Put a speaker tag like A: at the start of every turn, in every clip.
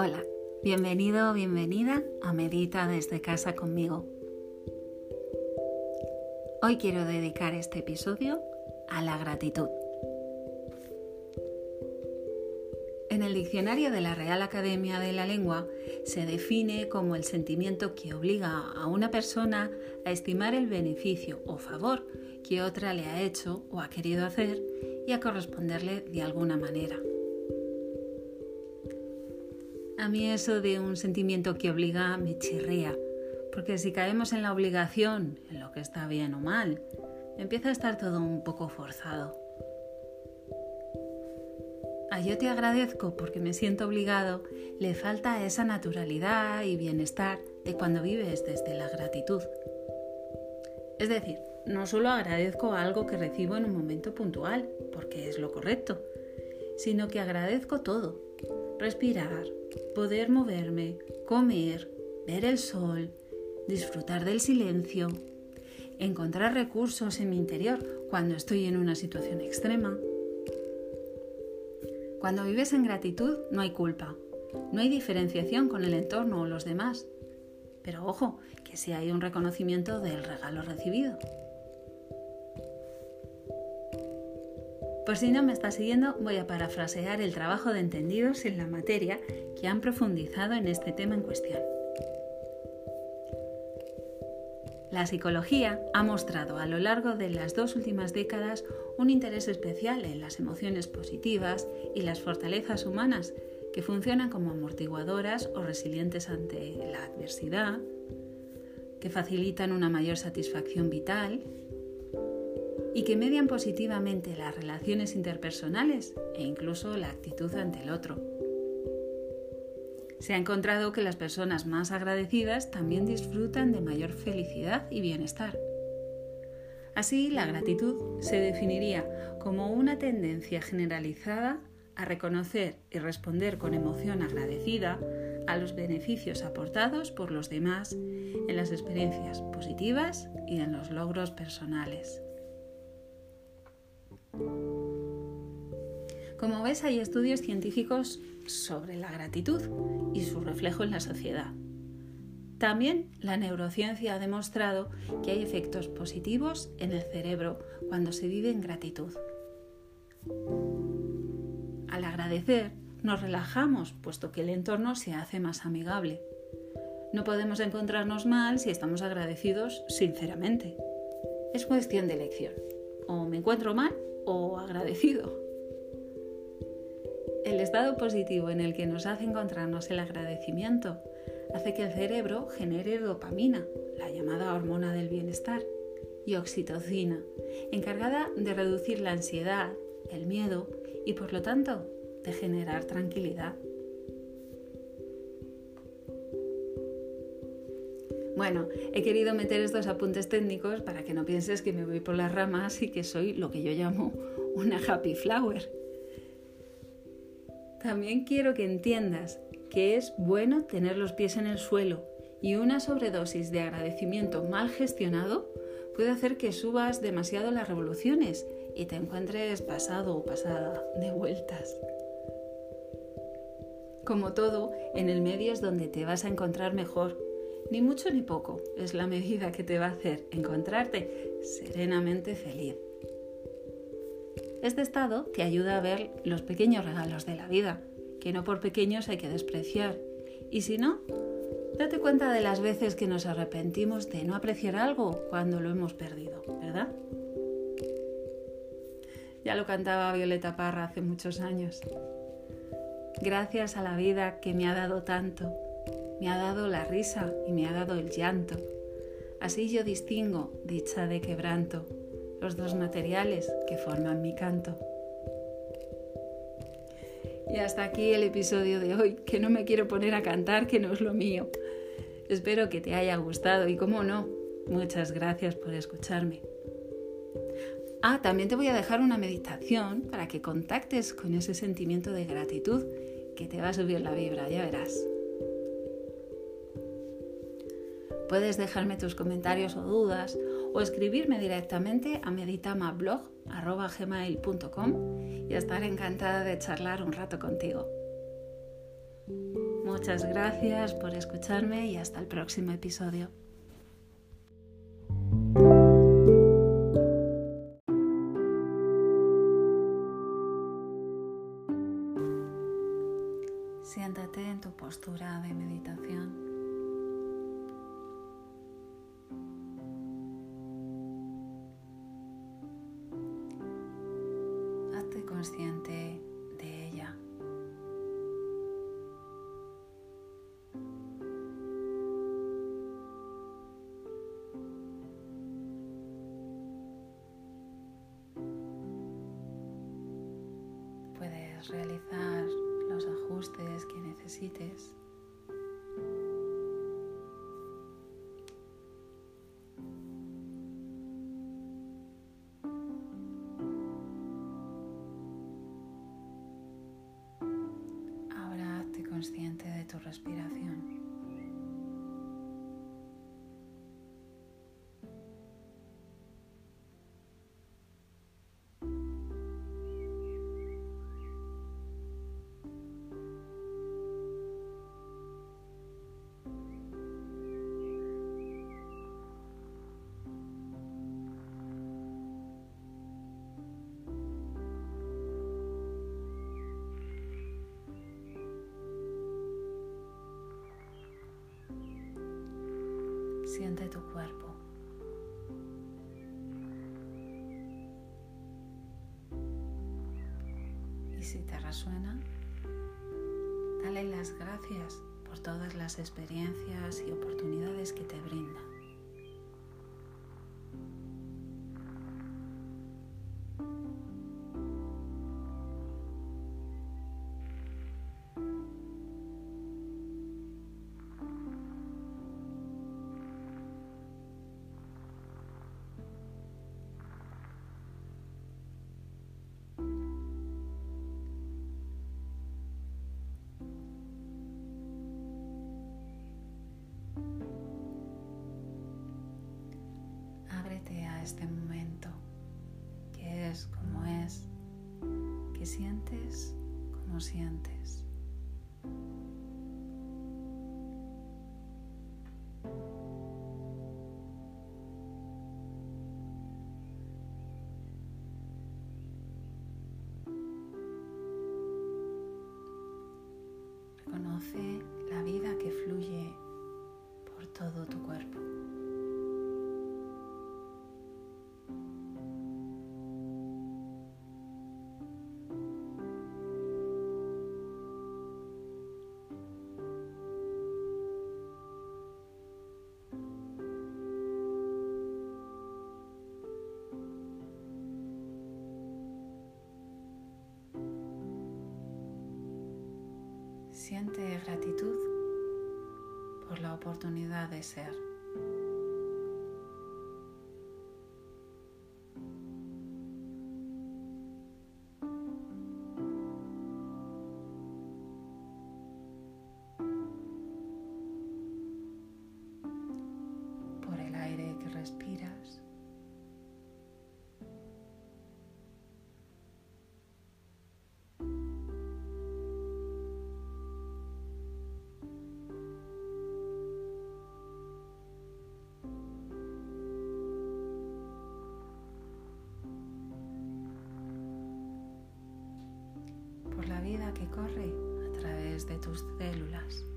A: Hola, bienvenido o bienvenida a Medita desde casa conmigo. Hoy quiero dedicar este episodio a la gratitud. En el diccionario de la Real Academia de la Lengua se define como el sentimiento que obliga a una persona a estimar el beneficio o favor que otra le ha hecho o ha querido hacer y a corresponderle de alguna manera. A mí eso de un sentimiento que obliga me chirría, porque si caemos en la obligación, en lo que está bien o mal, empieza a estar todo un poco forzado. A yo te agradezco porque me siento obligado, le falta esa naturalidad y bienestar de cuando vives desde la gratitud. Es decir, no solo agradezco algo que recibo en un momento puntual, porque es lo correcto, sino que agradezco todo. Respirar, poder moverme, comer, ver el sol, disfrutar del silencio, encontrar recursos en mi interior cuando estoy en una situación extrema. Cuando vives en gratitud no hay culpa, no hay diferenciación con el entorno o los demás. Pero ojo, que si hay un reconocimiento del regalo recibido. Por si no me estás siguiendo, voy a parafrasear el trabajo de entendidos en la materia que han profundizado en este tema en cuestión. La psicología ha mostrado a lo largo de las dos últimas décadas un interés especial en las emociones positivas y las fortalezas humanas que funcionan como amortiguadoras o resilientes ante la adversidad, que facilitan una mayor satisfacción vital y que median positivamente las relaciones interpersonales e incluso la actitud ante el otro. Se ha encontrado que las personas más agradecidas también disfrutan de mayor felicidad y bienestar. Así, la gratitud se definiría como una tendencia generalizada a reconocer y responder con emoción agradecida a los beneficios aportados por los demás en las experiencias positivas y en los logros personales. Como ves, hay estudios científicos sobre la gratitud y su reflejo en la sociedad. También la neurociencia ha demostrado que hay efectos positivos en el cerebro cuando se vive en gratitud. Al agradecer, nos relajamos, puesto que el entorno se hace más amigable. No podemos encontrarnos mal si estamos agradecidos sinceramente. Es cuestión de elección. O me encuentro mal o agradecido. El estado positivo en el que nos hace encontrarnos el agradecimiento hace que el cerebro genere dopamina, la llamada hormona del bienestar, y oxitocina, encargada de reducir la ansiedad, el miedo y por lo tanto de generar tranquilidad. Bueno, he querido meter estos apuntes técnicos para que no pienses que me voy por las ramas y que soy lo que yo llamo una happy flower. También quiero que entiendas que es bueno tener los pies en el suelo y una sobredosis de agradecimiento mal gestionado puede hacer que subas demasiado las revoluciones y te encuentres pasado o pasada de vueltas. Como todo, en el medio es donde te vas a encontrar mejor. Ni mucho ni poco, es la medida que te va a hacer encontrarte serenamente feliz. Este estado te ayuda a ver los pequeños regalos de la vida, que no por pequeños hay que despreciar. Y si no, date cuenta de las veces que nos arrepentimos de no apreciar algo cuando lo hemos perdido, ¿verdad? Ya lo cantaba Violeta Parra hace muchos años. Gracias a la vida que me ha dado tanto, me ha dado la risa y me ha dado el llanto. Así yo distingo dicha de quebranto los dos materiales que forman mi canto. Y hasta aquí el episodio de hoy, que no me quiero poner a cantar, que no es lo mío. Espero que te haya gustado y como no, muchas gracias por escucharme. Ah, también te voy a dejar una meditación para que contactes con ese sentimiento de gratitud que te va a subir la vibra, ya verás. Puedes dejarme tus comentarios o dudas o escribirme directamente a meditamablog.com y estaré encantada de charlar un rato contigo. muchas gracias por escucharme y hasta el próximo episodio. Consciente consciente de tu respiración. Si te resuena, dale las gracias por todas las experiencias y oportunidades que te brinda. Este momento que es como es, que sientes como sientes. Siente gratitud por la oportunidad de ser. Corre a través de tus células.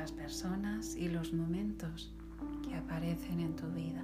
A: Las personas y los momentos que aparecen en tu vida.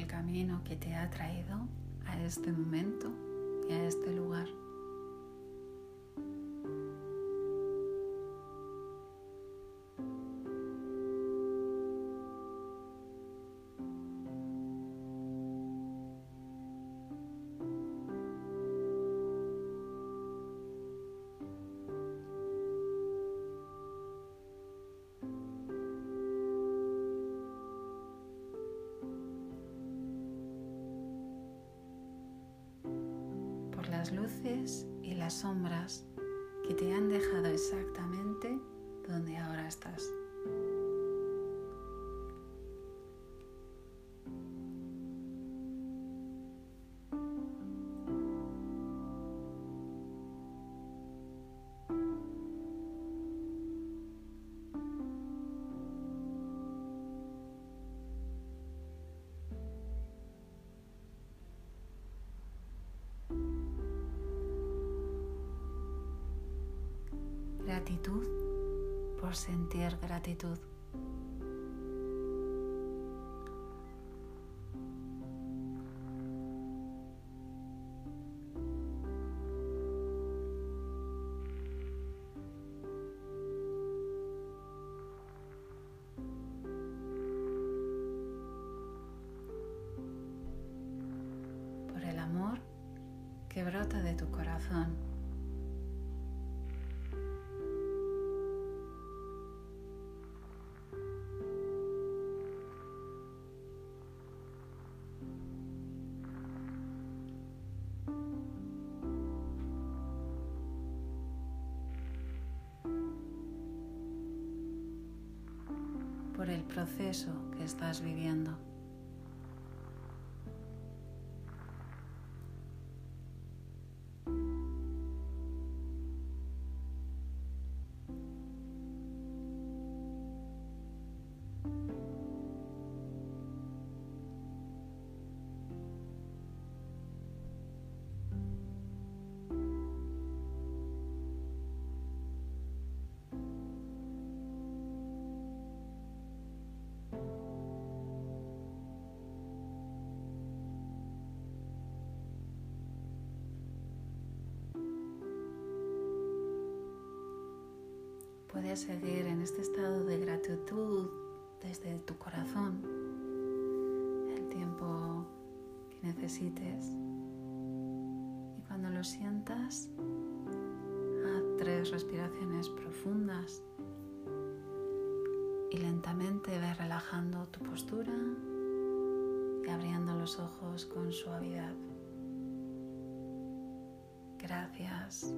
A: El camino que te ha traído a este momento y a este lugar. Las luces y las sombras que te han dejado exactamente donde ahora estás. Gratitud por sentir gratitud. Por el amor que brota de tu corazón. Proceso que estás viviendo. Seguir en este estado de gratitud desde tu corazón el tiempo que necesites. Y cuando lo sientas, haz tres respiraciones profundas y lentamente ve relajando tu postura y abriendo los ojos con suavidad. Gracias.